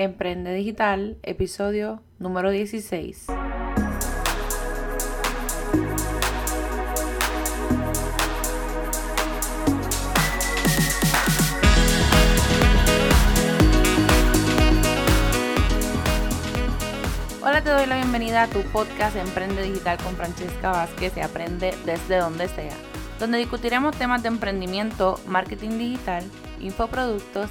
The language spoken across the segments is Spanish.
Emprende Digital, episodio número 16. Hola, te doy la bienvenida a tu podcast Emprende Digital con Francesca Vázquez y aprende desde donde sea, donde discutiremos temas de emprendimiento, marketing digital, infoproductos,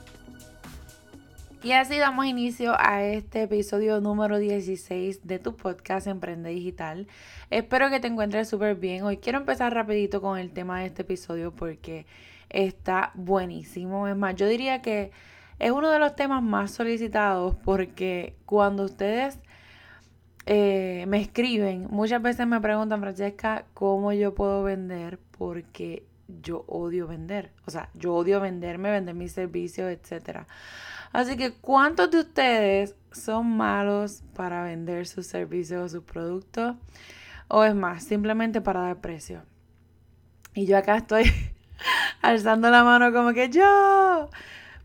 Y así damos inicio a este episodio número 16 de tu podcast Emprende Digital. Espero que te encuentres súper bien. Hoy quiero empezar rapidito con el tema de este episodio porque está buenísimo. Es más, yo diría que es uno de los temas más solicitados porque cuando ustedes eh, me escriben, muchas veces me preguntan, Francesca, ¿cómo yo puedo vender? Porque yo odio vender. O sea, yo odio venderme, vender mis servicios, etcétera. Así que, ¿cuántos de ustedes son malos para vender sus servicios o sus productos? O es más, simplemente para dar precio. Y yo acá estoy alzando la mano como que yo.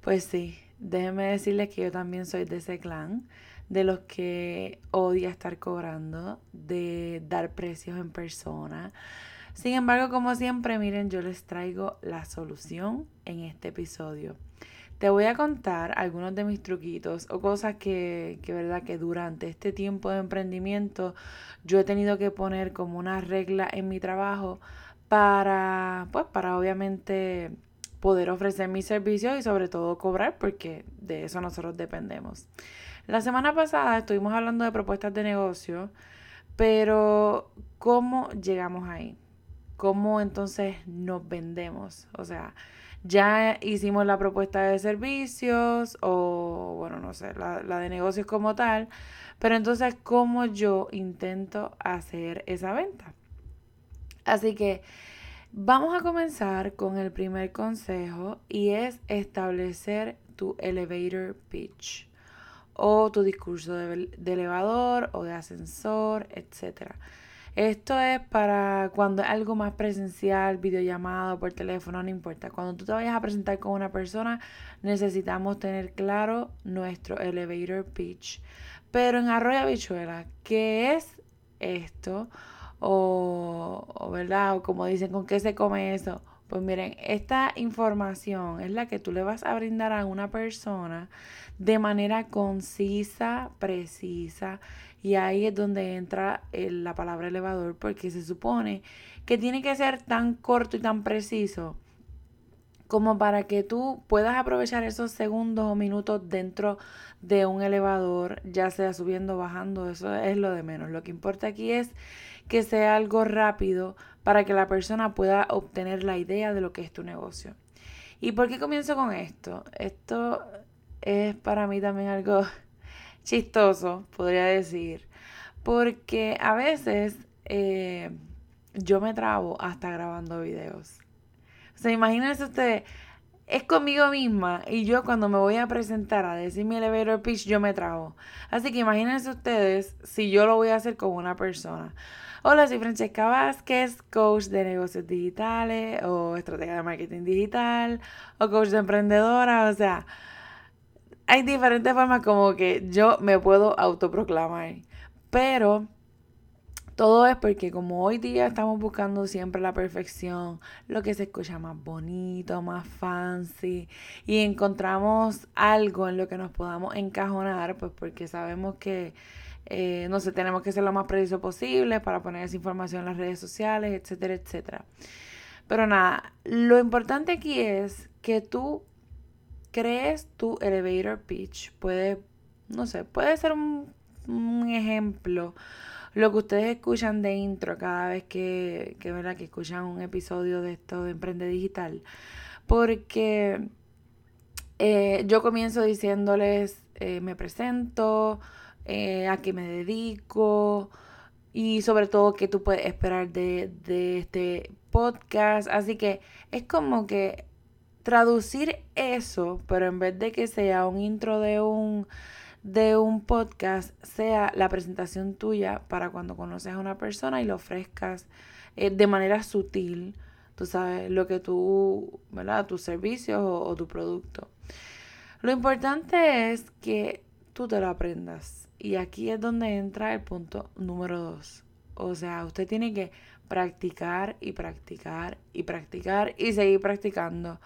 Pues sí, déjenme decirles que yo también soy de ese clan, de los que odia estar cobrando, de dar precios en persona. Sin embargo, como siempre, miren, yo les traigo la solución en este episodio. Te voy a contar algunos de mis truquitos o cosas que, que, verdad, que durante este tiempo de emprendimiento yo he tenido que poner como una regla en mi trabajo para, pues, para obviamente poder ofrecer mis servicios y sobre todo cobrar porque de eso nosotros dependemos. La semana pasada estuvimos hablando de propuestas de negocio, pero ¿cómo llegamos ahí? ¿Cómo entonces nos vendemos? O sea, ya hicimos la propuesta de servicios o, bueno, no sé, la, de negocios como tal, pero entonces, ¿cómo yo intento hacer esa venta? Así que vamos a comenzar con el primer consejo y es establecer tu elevator pitch o tu discurso de, de elevador o de ascensor, etcétera. Esto es para cuando es algo más presencial, videollamado, por teléfono, no importa. Cuando tú te vayas a presentar con una persona, necesitamos tener claro nuestro elevator pitch. Pero en Arroyo Bichuela, ¿qué es esto? O, o, ¿verdad? O como dicen, ¿con qué se come eso? Pues miren, esta información es la que tú le vas a brindar a una persona de manera concisa, precisa y ahí es donde entra la palabra elevador porque se supone que tiene que ser tan corto y tan preciso como para que tú puedas aprovechar esos segundos o minutos dentro de un elevador, ya sea subiendo o bajando, eso es lo de menos. Lo que importa aquí es que sea algo rápido para que la persona pueda obtener la idea de lo que es tu negocio. ¿Y por qué comienzo con esto? Esto es para mí también algo chistoso, podría decir, porque a veces eh, yo me trabo hasta grabando videos. O sea, imagínense ustedes, es conmigo misma y yo cuando me voy a presentar a decir mi elevator pitch, yo me trabo. Así que imagínense ustedes si yo lo voy a hacer con una persona. Hola, soy Francesca Vázquez, coach de negocios digitales o estratega de marketing digital o coach de emprendedora, o sea, hay diferentes formas como que yo me puedo autoproclamar. Pero todo es porque como hoy día estamos buscando siempre la perfección, lo que se escucha más bonito, más fancy, y encontramos algo en lo que nos podamos encajonar, pues porque sabemos que, eh, no sé, tenemos que ser lo más preciso posible para poner esa información en las redes sociales, etcétera, etcétera. Pero nada, lo importante aquí es que tú crees tu elevator pitch. Puede, no sé, puede ser un, ejemplo. Lo que ustedes escuchan de intro cada vez que, que, que escuchan un episodio de esto de Emprende Digital. Porque eh, yo comienzo diciéndoles, eh, me presento, eh, a qué me dedico y sobre todo qué tú puedes esperar de, de este podcast. Así que es como que traducir eso, pero en vez de que sea un intro de un de un podcast sea la presentación tuya para cuando conoces a una persona y lo ofrezcas eh, de manera sutil, tú sabes, lo que tú, ¿verdad? Tus servicios o, tu producto. Lo importante es que tú te lo aprendas. Y aquí es donde entra el punto número dos. O sea, usted tiene que practicar y practicar y practicar y seguir practicando.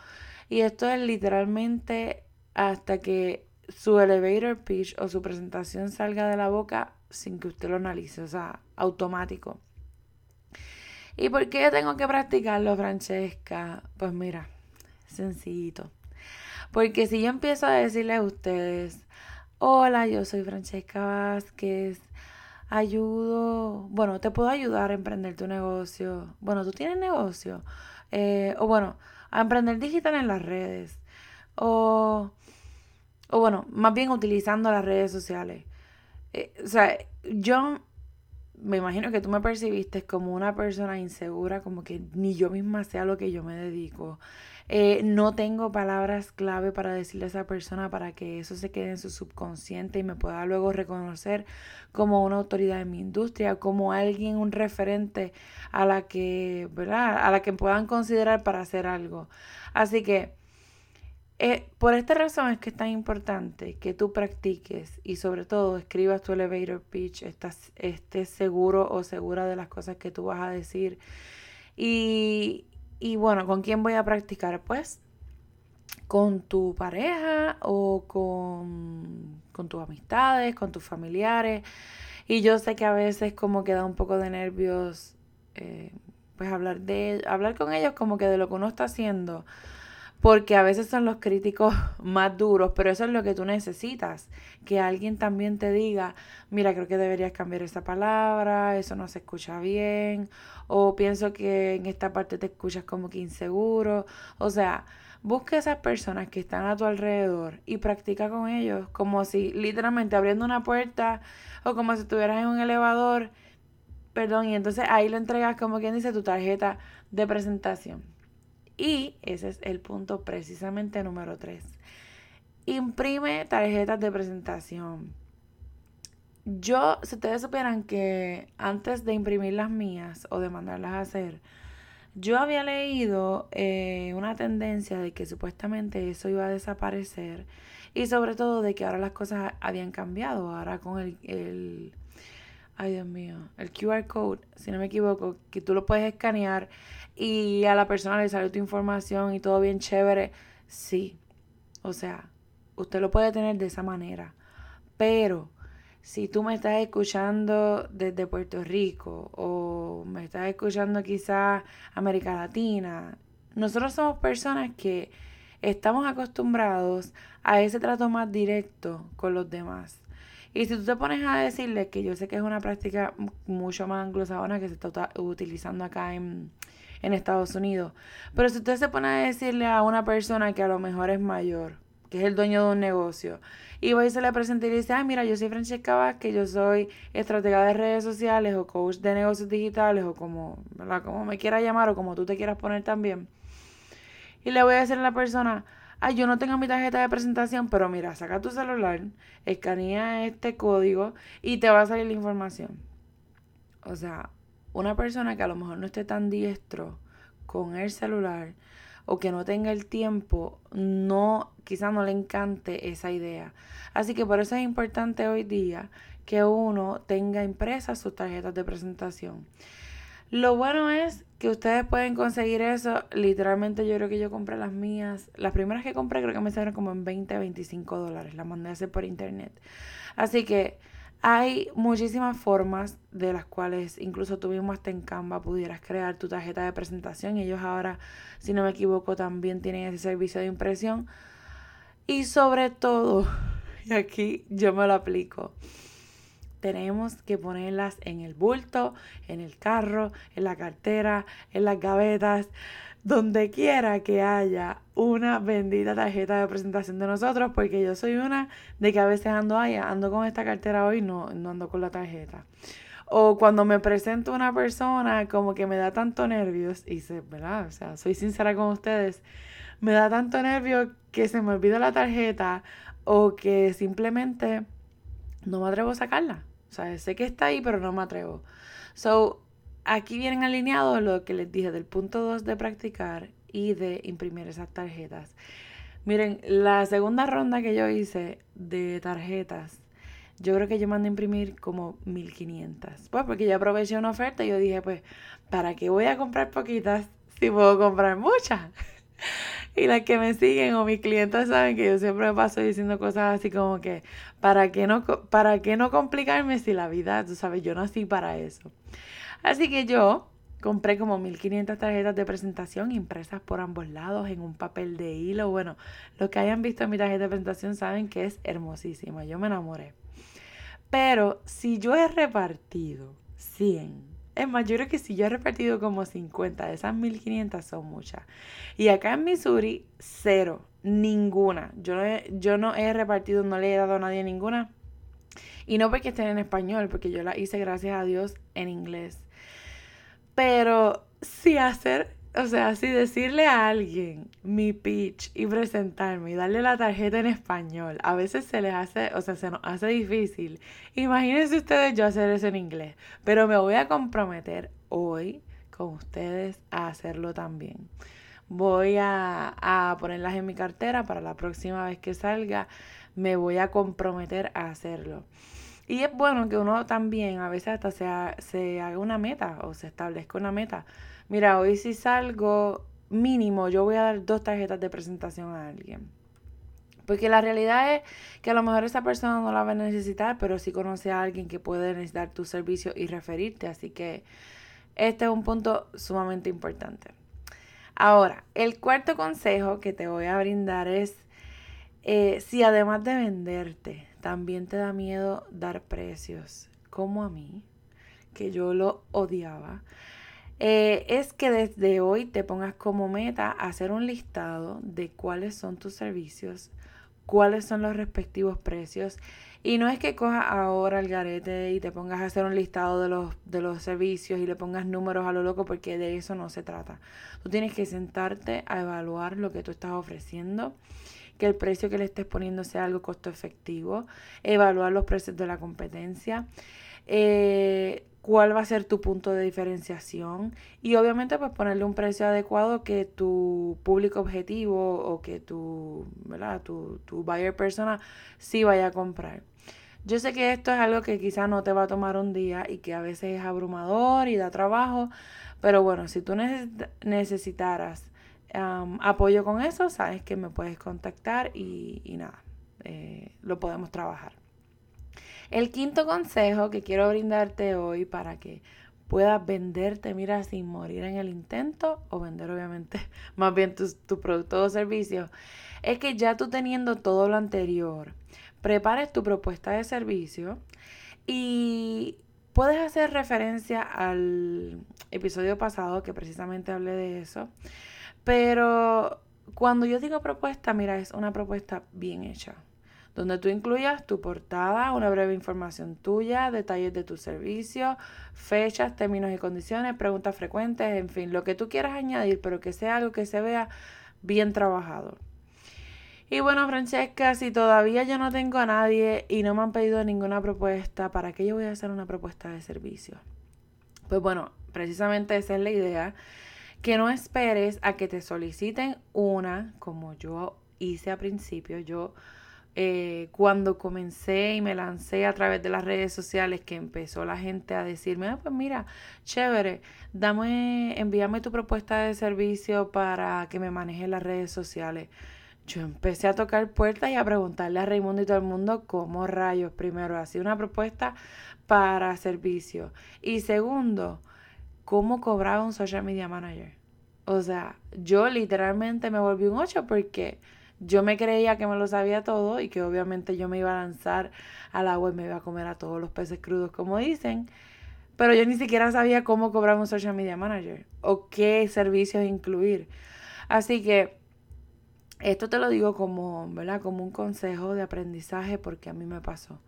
Y esto es literalmente hasta que su elevator pitch o su presentación salga de la boca sin que usted lo analice, o sea, automático. ¿Y por qué tengo que practicarlo, Francesca? Pues mira, sencillito. Porque si yo empiezo a decirle a ustedes, hola, yo soy Francesca Vázquez, ayudo, bueno, te puedo ayudar a emprender tu negocio. Bueno, tú tienes negocio. Eh, o bueno, a emprender digital en las redes. O o bueno, más bien utilizando las redes sociales. Eh, o sea, yo me imagino que tú me percibiste como una persona insegura, como que ni yo misma sé a lo que yo me dedico. Eh, no tengo palabras clave para decirle a esa persona para que eso se quede en su subconsciente y me pueda luego reconocer como una autoridad en mi industria, como alguien, un referente a la que, ¿verdad? A la que puedan considerar para hacer algo. Así que eh, por esta razón es que es tan importante que tú practiques y sobre todo escribas tu elevator pitch, estés seguro o segura de las cosas que tú vas a decir. Y, y bueno, ¿con quién voy a practicar? Pues con tu pareja o con, con tus amistades, con tus familiares. Y yo sé que a veces como que da un poco de nervios, eh, pues hablar de hablar con ellos como que de lo que uno está haciendo porque a veces son los críticos más duros, pero eso es lo que tú necesitas, que alguien también te diga, mira, creo que deberías cambiar esa palabra, eso no se escucha bien, o pienso que en esta parte te escuchas como que inseguro, o sea, busca esas personas que están a tu alrededor y practica con ellos, como si literalmente abriendo una puerta o como si estuvieras en un elevador, perdón, y entonces ahí le entregas como quien dice tu tarjeta de presentación. Y ese es el punto precisamente número 3. Imprime tarjetas de presentación. Yo, si ustedes supieran que antes de imprimir las mías o de mandarlas a hacer, yo había leído eh, una tendencia de que supuestamente eso iba a desaparecer y sobre todo de que ahora las cosas habían cambiado. Ahora con el, el ay Dios mío, el QR code, si no me equivoco, que tú lo puedes escanear y a la persona le sale tu información y todo bien chévere, sí. O sea, usted lo puede tener de esa manera. Pero si tú me estás escuchando desde Puerto Rico o me estás escuchando quizás América Latina, nosotros somos personas que estamos acostumbrados a ese trato más directo con los demás. Y si tú te pones a decirle que yo sé que es una práctica mucho más anglosajona que se está utilizando acá en, en Estados Unidos. Pero si usted se pone a decirle a una persona que a lo mejor es mayor, que es el dueño de un negocio, y va y se le presenta y dice, ah, mira, yo soy Francesca Vázquez, yo soy estratega de redes sociales o coach de negocios digitales o como, ¿verdad? Como me quiera llamar o como tú te quieras poner también. Y le voy a decir a la persona, ay, yo no tengo mi tarjeta de presentación, pero mira, saca tu celular, escanea este código y te va a salir la información. O sea, una persona que a lo mejor no esté tan diestro con el celular o que no tenga el tiempo, no, quizás no le encante esa idea. Así que por eso es importante hoy día que uno tenga impresas sus tarjetas de presentación. Lo bueno es que ustedes pueden conseguir eso. Literalmente yo creo que yo compré las mías. Las primeras que compré creo que me salieron como en 20, 25 dólares. Las mandé a hacer por internet. Así que hay muchísimas formas de las cuales incluso tú mismo hasta en Canva pudieras crear tu tarjeta de presentación. Ellos ahora, si no me equivoco, también tienen ese servicio de impresión. Y sobre todo, y aquí yo me lo aplico, tenemos que ponerlas en el bulto, en el carro, en la cartera, en las gavetas donde quiera que haya una bendita tarjeta de presentación de nosotros, porque yo soy una de que a veces ando ahí, ando con esta cartera hoy, no, no ando con la tarjeta. O cuando me presento a una persona, como que me da tanto nervios, y se, ¿verdad? O sea, soy sincera con ustedes, me da tanto nervio que se me olvida la tarjeta o que simplemente no me atrevo a sacarla. O sea, sé que está ahí, pero no me atrevo. So, aquí vienen alineados lo que les dije del punto 2 de practicar y de imprimir esas tarjetas. Miren, la segunda ronda que yo hice de tarjetas, yo creo que yo mandé a imprimir como 1500. Pues porque ya aproveché una oferta y yo dije, pues, ¿para qué voy a comprar poquitas si puedo comprar muchas? y las que me siguen o mis clientes saben que yo siempre me paso diciendo cosas así como que, ¿para qué no, para qué no complicarme si la vida, tú sabes, yo nací para eso? Así que yo compré como 1500 tarjetas de presentación impresas por ambos lados en un papel de hilo. Bueno, los que hayan visto mi tarjeta de presentación saben que es hermosísima. Yo me enamoré. Pero si yo he repartido 100, es más, yo creo que si yo he repartido como 50, de esas 1500 son muchas. Y acá en Missouri, cero, ninguna. Yo no he, yo no he repartido, no le he dado a nadie ninguna. Y no porque estén en español, porque yo la hice gracias a Dios en inglés. Pero si hacer, o sea, si decirle a alguien mi pitch y presentarme y darle la tarjeta en español, a veces se les hace, o sea, se nos hace difícil. Imagínense ustedes yo hacer eso en inglés, pero me voy a comprometer hoy con ustedes a hacerlo también. Voy a, a ponerlas en mi cartera para la próxima vez que salga, me voy a comprometer a hacerlo. Y es bueno que uno también a veces hasta se, se haga una meta o se establezca una meta. Mira, hoy si salgo mínimo, yo voy a dar dos tarjetas de presentación a alguien. Porque la realidad es que a lo mejor esa persona no la va a necesitar, pero sí conoce a alguien que puede necesitar tu servicio y referirte. Así que este es un punto sumamente importante. Ahora, el cuarto consejo que te voy a brindar es eh, si además de venderte, también te da miedo dar precios, como a mí, que yo lo odiaba, eh, es que desde hoy te pongas como meta hacer un listado de cuáles son tus servicios, cuáles son los respectivos precios. Y no es que cojas ahora el garete y te pongas a hacer un listado de los, de los servicios y le pongas números a lo loco, porque de eso no se trata. Tú tienes que sentarte a evaluar lo que tú estás ofreciendo que el precio que le estés poniendo sea algo costo efectivo, evaluar los precios de la competencia, eh, cuál va a ser tu punto de diferenciación y obviamente pues ponerle un precio adecuado que tu público objetivo o que tu, ¿verdad? tu, tu buyer persona sí vaya a comprar. Yo sé que esto es algo que quizás no te va a tomar un día y que a veces es abrumador y da trabajo, pero bueno, si tú necesitaras apoyo con eso, sabes que me puedes contactar y, nada, eh, lo podemos trabajar. El quinto consejo que quiero brindarte hoy para que puedas venderte, mira, sin morir en el intento o vender obviamente más bien tu, tu producto o servicio, es que ya tú teniendo todo lo anterior, prepares tu propuesta de servicio y puedes hacer referencia al episodio pasado que precisamente hablé de eso pero cuando yo digo propuesta, mira, es una propuesta bien hecha, donde tú incluyas tu portada, una breve información tuya, detalles de tu servicio, fechas, términos y condiciones, preguntas frecuentes, en fin, lo que tú quieras añadir, pero que sea algo que se vea bien trabajado. Y bueno, Francesca, si todavía yo no tengo a nadie y no me han pedido ninguna propuesta, ¿para qué yo voy a hacer una propuesta de servicio? Pues bueno, precisamente esa es la idea que no esperes a que te soliciten una, como yo hice a principio. Yo eh, cuando comencé y me lancé a través de las redes sociales, que empezó la gente a decirme, ah, pues mira, chévere, dame, envíame tu propuesta de servicio para que me maneje las redes sociales. Yo empecé a tocar puertas y a preguntarle a Raimundo y todo el mundo cómo rayos, primero, hacía una propuesta para servicio. Y segundo, cómo cobraba un social media manager. O sea, yo literalmente me volví un 8 porque yo me creía que me lo sabía todo y que obviamente yo me iba a lanzar al agua y me iba a comer a todos los peces crudos, como dicen. Pero yo ni siquiera sabía cómo cobrar un social media manager o qué servicios incluir. Así que esto te lo digo como, ¿verdad? Como un consejo de aprendizaje porque a mí me pasó.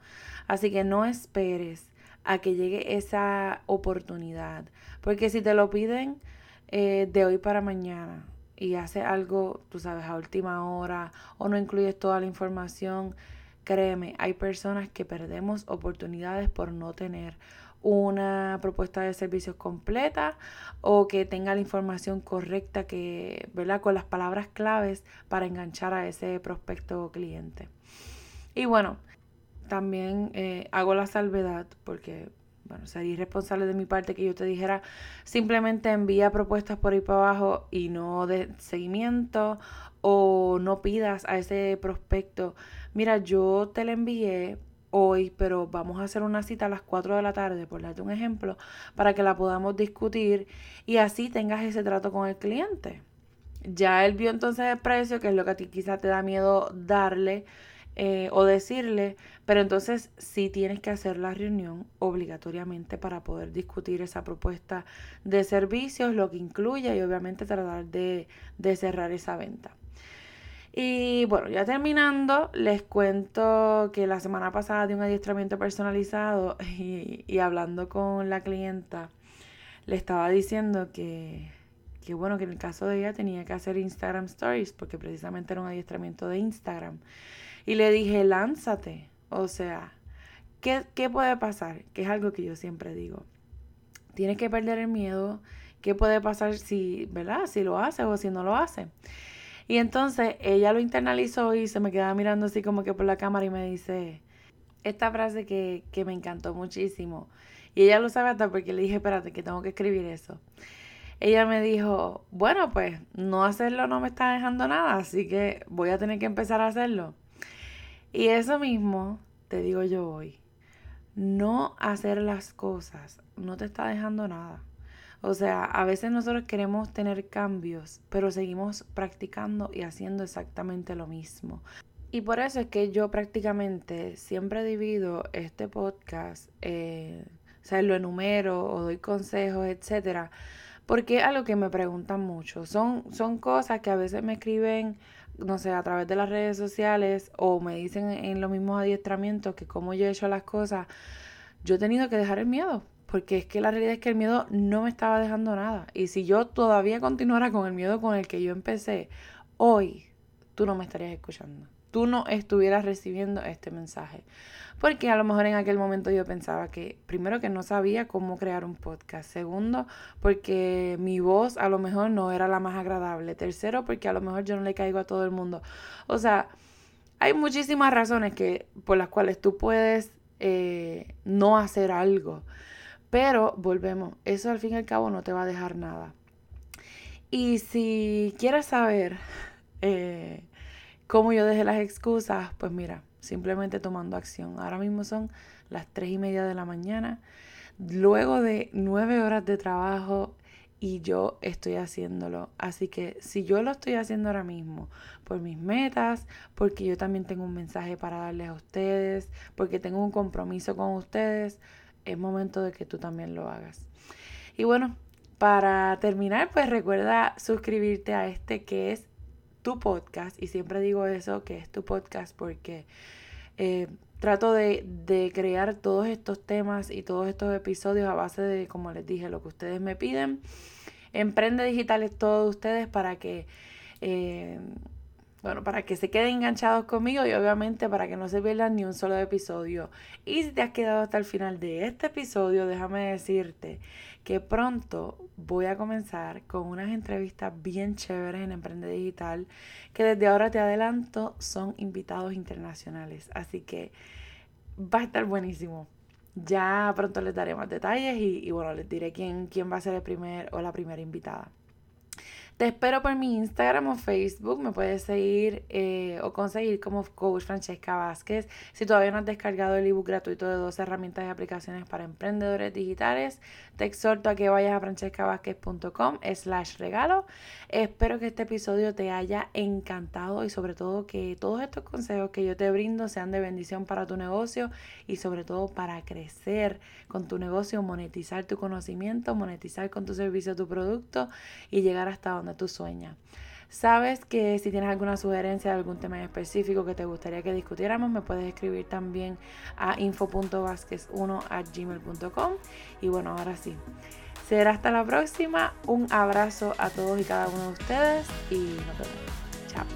Así que no esperes a que llegue esa oportunidad. Porque si te lo piden eh, de hoy para mañana y haces algo, tú sabes, a última hora o no incluyes toda la información, créeme, hay personas que perdemos oportunidades por no tener una propuesta de servicios completa o que tenga la información correcta que, ¿verdad? Con las palabras claves para enganchar a ese prospecto cliente. Y bueno, también eh, hago la salvedad porque, bueno, sería irresponsable de mi parte que yo te dijera simplemente envía propuestas por ahí para abajo y no de seguimiento o no pidas a ese prospecto, mira, yo te la envié hoy, pero vamos a hacer una cita a las 4 de la tarde, por darte un ejemplo, para que la podamos discutir y así tengas ese trato con el cliente. Ya él vio entonces el precio, que es lo que a ti quizás te da miedo darle eh, o decirle, pero entonces sí tienes que hacer la reunión obligatoriamente para poder discutir esa propuesta de servicios, lo que incluye y obviamente tratar de, de cerrar esa venta. Y bueno, ya terminando, les cuento que la semana pasada de un adiestramiento personalizado y, hablando con la clienta, le estaba diciendo que, que, bueno, que en el caso de ella tenía que hacer Instagram Stories porque precisamente era un adiestramiento de Instagram. Y le dije, lánzate. O sea, ¿qué, ¿qué puede pasar? Que es algo que yo siempre digo. Tienes que perder el miedo. ¿Qué puede pasar si, ¿verdad? Si lo hace o si no lo hace. Y entonces ella lo internalizó y se me quedaba mirando así como que por la cámara y me dice esta frase que, que me encantó muchísimo. Y ella lo sabe hasta porque le dije, espérate, que tengo que escribir eso. Ella me dijo, bueno, pues no hacerlo no me está dejando nada, así que voy a tener que empezar a hacerlo. Y eso mismo te digo yo hoy. No hacer las cosas no te está dejando nada. O sea, a veces nosotros queremos tener cambios, pero seguimos practicando y haciendo exactamente lo mismo. Y por eso es que yo prácticamente siempre divido este podcast, eh, o sea, lo enumero o doy consejos, etcétera, porque es algo que me preguntan mucho. Son, son cosas que a veces me escriben, no sé, a través de las redes sociales o me dicen en los mismos adiestramientos que como yo he hecho las cosas, yo he tenido que dejar el miedo porque es que la realidad es que el miedo no me estaba dejando nada. Y si yo todavía continuara con el miedo con el que yo empecé, hoy tú no me estarías escuchando. Tú no estuvieras recibiendo este mensaje. Porque a lo mejor en aquel momento yo pensaba que, primero, que no sabía cómo crear un podcast. Segundo, porque mi voz a lo mejor no era la más agradable. Tercero, porque a lo mejor yo no le caigo a todo el mundo. O sea, hay muchísimas razones que, por las cuales tú puedes eh, no hacer algo. Pero volvemos, eso al fin y al cabo no te va a dejar nada. Y si quieres saber eh, cómo yo dejé las excusas, pues mira, simplemente tomando acción. Ahora mismo son las tres y media de la mañana, luego de nueve horas de trabajo y yo estoy haciéndolo. Así que si yo lo estoy haciendo ahora mismo por mis metas, porque yo también tengo un mensaje para darles a ustedes, porque tengo un compromiso con ustedes, es momento de que tú también lo hagas. Y bueno, para terminar, pues recuerda suscribirte a este que es tu podcast. Y siempre digo eso, que es tu podcast, porque eh, trato de, de, crear todos estos temas y todos estos episodios a base de, como les dije, lo que ustedes me piden. Emprende Digital es todo de ustedes para que... Eh, bueno, para que se queden enganchados conmigo y obviamente para que no se pierdan ni un solo episodio. Y si te has quedado hasta el final de este episodio, déjame decirte que pronto voy a comenzar con unas entrevistas bien chéveres en Emprende Digital, que desde ahora te adelanto son invitados internacionales. Así que va a estar buenísimo. Ya pronto les daré más detalles y, y bueno, les diré quién, quién va a ser el primer o la primera invitada. Te espero por mi Instagram o Facebook. Me puedes seguir eh, o conseguir como Coach Francesca Vázquez. Si todavía no has descargado el ebook gratuito de dos herramientas y aplicaciones para emprendedores digitales, te exhorto a que vayas a francescavázquez.com slash regalo. Espero que este episodio te haya encantado y sobre todo que todos estos consejos que yo te brindo sean de bendición para tu negocio y sobre todo para crecer con tu negocio, monetizar tu conocimiento, monetizar con tu servicio tu producto y llegar hasta donde tú sueñas. Sabes que si tienes alguna sugerencia de algún tema en específico que te gustaría que discutiéramos, me puedes escribir también a info.vasquez1 gmail.com. Y bueno, ahora sí. Será hasta la próxima. Un abrazo a todos y cada uno de ustedes y nos vemos. Chao.